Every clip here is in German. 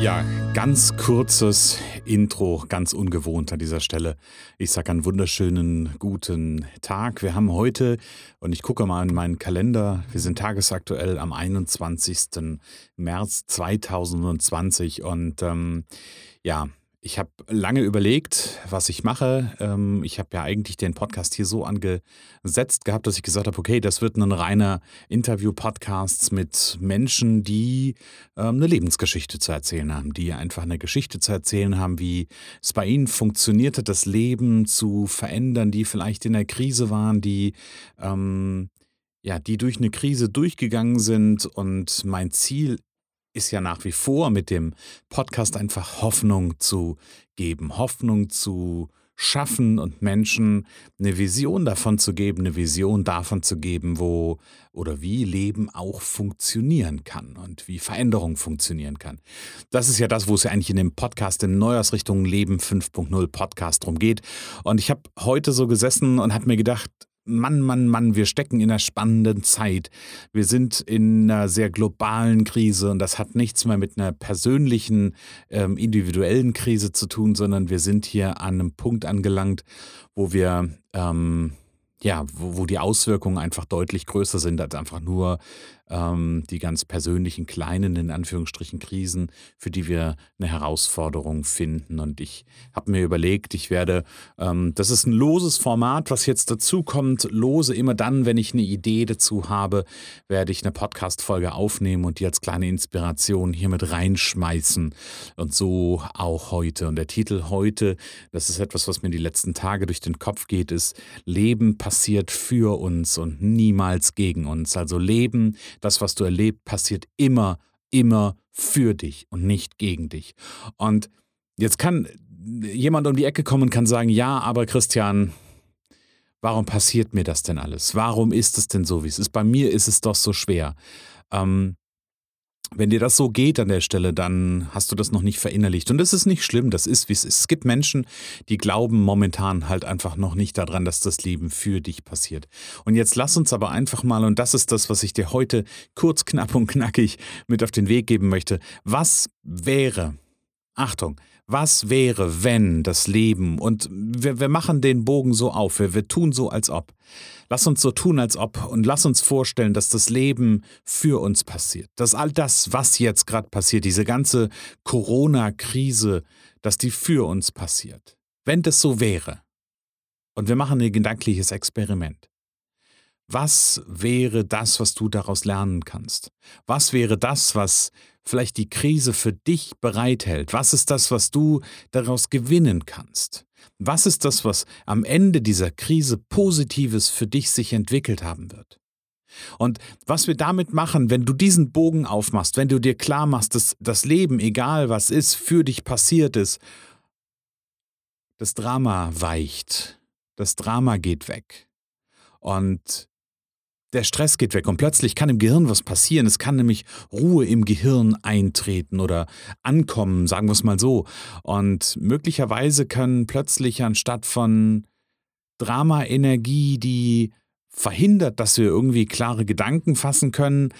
Ja, ganz kurzes Intro, ganz ungewohnt an dieser Stelle. Ich sage einen wunderschönen guten Tag. Wir haben heute, und ich gucke mal in meinen Kalender, wir sind tagesaktuell am 21. März 2020 und ähm, ja, ich habe lange überlegt, was ich mache. Ähm, ich habe ja eigentlich den Podcast hier so angesetzt gehabt, dass ich gesagt habe, okay, das wird ein reiner Interview-Podcast mit Menschen, die ähm, eine Lebensgeschichte zu erzählen haben, die einfach eine Geschichte zu erzählen haben, wie es bei ihnen funktionierte, das Leben zu verändern, die vielleicht in der Krise waren, die ähm, ja, die durch eine Krise durchgegangen sind. Und mein Ziel ist ja nach wie vor mit dem Podcast einfach Hoffnung zu geben, Hoffnung zu schaffen und Menschen eine Vision davon zu geben, eine Vision davon zu geben, wo oder wie Leben auch funktionieren kann und wie Veränderung funktionieren kann. Das ist ja das, wo es ja eigentlich in dem Podcast in Neujahrsrichtung Leben 5.0 Podcast drum geht. Und ich habe heute so gesessen und habe mir gedacht, Mann, Mann, Mann, wir stecken in einer spannenden Zeit. Wir sind in einer sehr globalen Krise und das hat nichts mehr mit einer persönlichen, ähm, individuellen Krise zu tun, sondern wir sind hier an einem Punkt angelangt, wo wir ähm, ja, wo, wo die Auswirkungen einfach deutlich größer sind als einfach nur ähm, die ganz persönlichen kleinen, in Anführungsstrichen, Krisen, für die wir eine Herausforderung finden. Und ich habe mir überlegt, ich werde, ähm, das ist ein loses Format, was jetzt dazu kommt, lose immer dann, wenn ich eine Idee dazu habe, werde ich eine Podcast-Folge aufnehmen und die als kleine Inspiration hier mit reinschmeißen. Und so auch heute. Und der Titel heute, das ist etwas, was mir die letzten Tage durch den Kopf geht, ist Leben passiert für uns und niemals gegen uns. Also Leben das, was du erlebst, passiert immer, immer für dich und nicht gegen dich. Und jetzt kann jemand um die Ecke kommen und kann sagen, ja, aber Christian, warum passiert mir das denn alles? Warum ist es denn so, wie es ist? Bei mir ist es doch so schwer. Ähm, wenn dir das so geht an der Stelle, dann hast du das noch nicht verinnerlicht. Und das ist nicht schlimm, das ist, wie es ist. Es gibt Menschen, die glauben momentan halt einfach noch nicht daran, dass das Leben für dich passiert. Und jetzt lass uns aber einfach mal, und das ist das, was ich dir heute kurz, knapp und knackig mit auf den Weg geben möchte. Was wäre, Achtung, was wäre, wenn das Leben, und wir, wir machen den Bogen so auf, wir, wir tun so, als ob. Lass uns so tun, als ob, und lass uns vorstellen, dass das Leben für uns passiert. Dass all das, was jetzt gerade passiert, diese ganze Corona-Krise, dass die für uns passiert. Wenn das so wäre, und wir machen ein gedankliches Experiment. Was wäre das, was du daraus lernen kannst? Was wäre das, was vielleicht die Krise für dich bereithält? Was ist das, was du daraus gewinnen kannst? Was ist das, was am Ende dieser Krise Positives für dich sich entwickelt haben wird? Und was wir damit machen, wenn du diesen Bogen aufmachst, wenn du dir klar machst, dass das Leben, egal was ist, für dich passiert ist, das Drama weicht, das Drama geht weg. Und der Stress geht weg und plötzlich kann im Gehirn was passieren. Es kann nämlich Ruhe im Gehirn eintreten oder ankommen, sagen wir es mal so. Und möglicherweise können plötzlich anstatt von Drama-Energie, die verhindert, dass wir irgendwie klare Gedanken fassen können,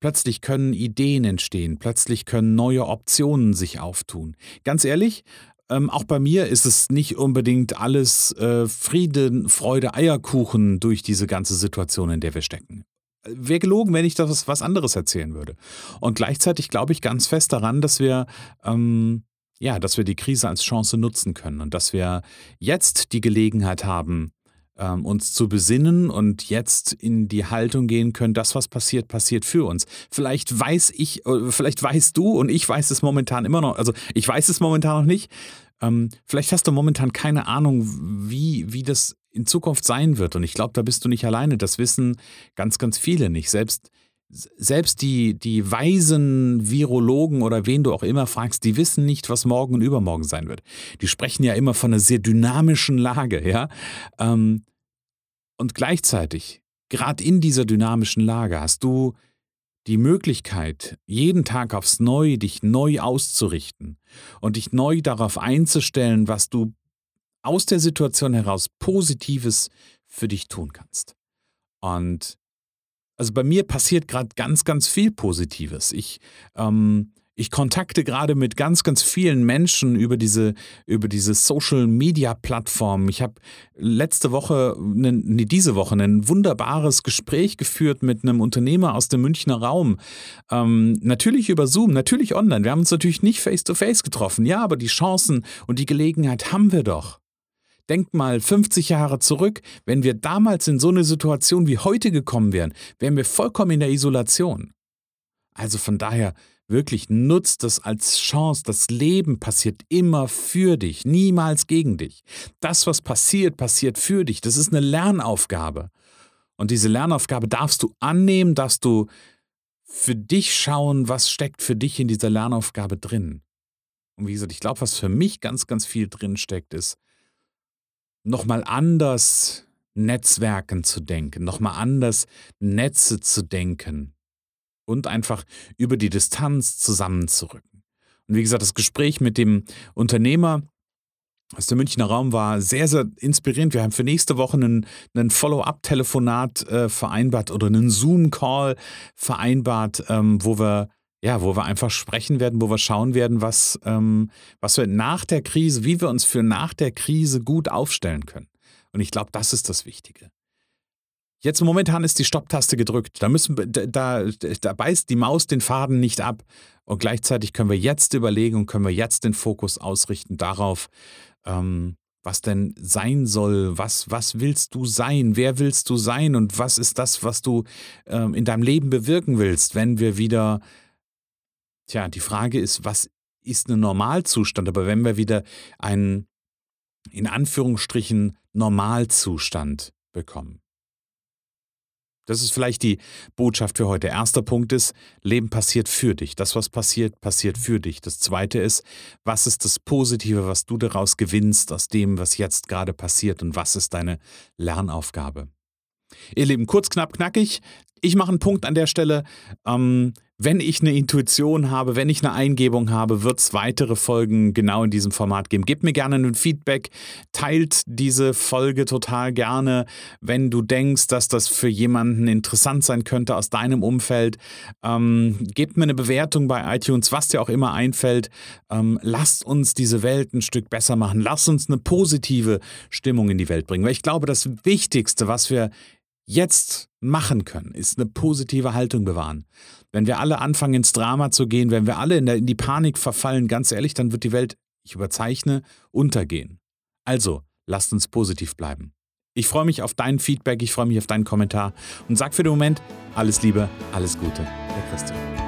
plötzlich können Ideen entstehen, plötzlich können neue Optionen sich auftun. Ganz ehrlich, ähm, auch bei mir ist es nicht unbedingt alles äh, Frieden, Freude, Eierkuchen durch diese ganze Situation, in der wir stecken. Wäre gelogen, wenn ich das was anderes erzählen würde. Und gleichzeitig glaube ich ganz fest daran, dass wir ähm, ja, dass wir die Krise als Chance nutzen können und dass wir jetzt die Gelegenheit haben, ähm, uns zu besinnen und jetzt in die Haltung gehen können, das, was passiert, passiert für uns. Vielleicht weiß ich, äh, vielleicht weißt du und ich weiß es momentan immer noch, also ich weiß es momentan noch nicht. Ähm, vielleicht hast du momentan keine Ahnung, wie, wie das in Zukunft sein wird. Und ich glaube, da bist du nicht alleine. Das wissen ganz, ganz viele nicht. Selbst selbst die, die weisen Virologen oder wen du auch immer fragst, die wissen nicht, was morgen und übermorgen sein wird. Die sprechen ja immer von einer sehr dynamischen Lage, ja. Ähm, und gleichzeitig, gerade in dieser dynamischen Lage, hast du die Möglichkeit, jeden Tag aufs Neue dich neu auszurichten und dich neu darauf einzustellen, was du aus der Situation heraus Positives für dich tun kannst. Und also bei mir passiert gerade ganz, ganz viel Positives. Ich, ähm, Ich kontakte gerade mit ganz, ganz vielen Menschen über diese, über diese Social Media Plattformen. Ich habe letzte Woche, ne, nee, diese Woche ein wunderbares Gespräch geführt mit einem Unternehmer aus dem Münchner Raum. Ähm, natürlich über Zoom, natürlich online. Wir haben uns natürlich nicht face to face getroffen. Ja, aber die Chancen und die Gelegenheit haben wir doch. Denk mal 50 Jahre zurück, wenn wir damals in so eine Situation wie heute gekommen wären, wären wir vollkommen in der Isolation. Also von daher, Wirklich nutzt es als Chance. Das Leben passiert immer für dich, niemals gegen dich. Das, was passiert, passiert für dich. Das ist eine Lernaufgabe. Und diese Lernaufgabe darfst du annehmen, darfst du für dich schauen, was steckt für dich in dieser Lernaufgabe drin. Und wie gesagt, ich glaube, was für mich ganz, ganz viel drin steckt, ist, nochmal anders Netzwerken zu denken, nochmal anders Netze zu denken, und einfach über die Distanz zusammenzurücken. Und wie gesagt, das Gespräch mit dem Unternehmer aus dem Münchner Raum war sehr, sehr inspirierend. Wir haben für nächste Woche einen, einen Follow-up-Telefonat äh, vereinbart oder einen Zoom-Call vereinbart, ähm, wo wir ja, wo wir einfach sprechen werden, wo wir schauen werden, was, ähm, was wir nach der Krise, wie wir uns für nach der Krise gut aufstellen können. Und ich glaube, das ist das Wichtige. Jetzt momentan ist die Stopptaste gedrückt. Da, müssen, da, da beißt die Maus den Faden nicht ab. Und gleichzeitig können wir jetzt überlegen und können wir jetzt den Fokus ausrichten darauf, ähm, was denn sein soll. Was, was willst du sein? Wer willst du sein? Und was ist das, was du ähm, in deinem Leben bewirken willst, wenn wir wieder. Tja, die Frage ist, was ist ein Normalzustand? Aber wenn wir wieder einen, in Anführungsstrichen, Normalzustand bekommen. Das ist vielleicht die Botschaft für heute. Erster Punkt ist, Leben passiert für dich. Das, was passiert, passiert für dich. Das zweite ist, was ist das Positive, was du daraus gewinnst aus dem, was jetzt gerade passiert und was ist deine Lernaufgabe? Ihr Lieben, kurz, knapp, knackig. Ich mache einen Punkt an der Stelle. Ähm, wenn ich eine Intuition habe, wenn ich eine Eingebung habe, wird es weitere Folgen genau in diesem Format geben. Gebt mir gerne ein Feedback, teilt diese Folge total gerne, wenn du denkst, dass das für jemanden interessant sein könnte aus deinem Umfeld. Ähm, gebt mir eine Bewertung bei iTunes, was dir auch immer einfällt. Ähm, lasst uns diese Welt ein Stück besser machen. Lasst uns eine positive Stimmung in die Welt bringen. Weil ich glaube, das Wichtigste, was wir jetzt machen können, ist eine positive Haltung bewahren. Wenn wir alle anfangen, ins Drama zu gehen, wenn wir alle in, der, in die Panik verfallen, ganz ehrlich, dann wird die Welt, ich überzeichne, untergehen. Also, lasst uns positiv bleiben. Ich freue mich auf dein Feedback, ich freue mich auf deinen Kommentar und sag für den Moment alles Liebe, alles Gute, der Christian.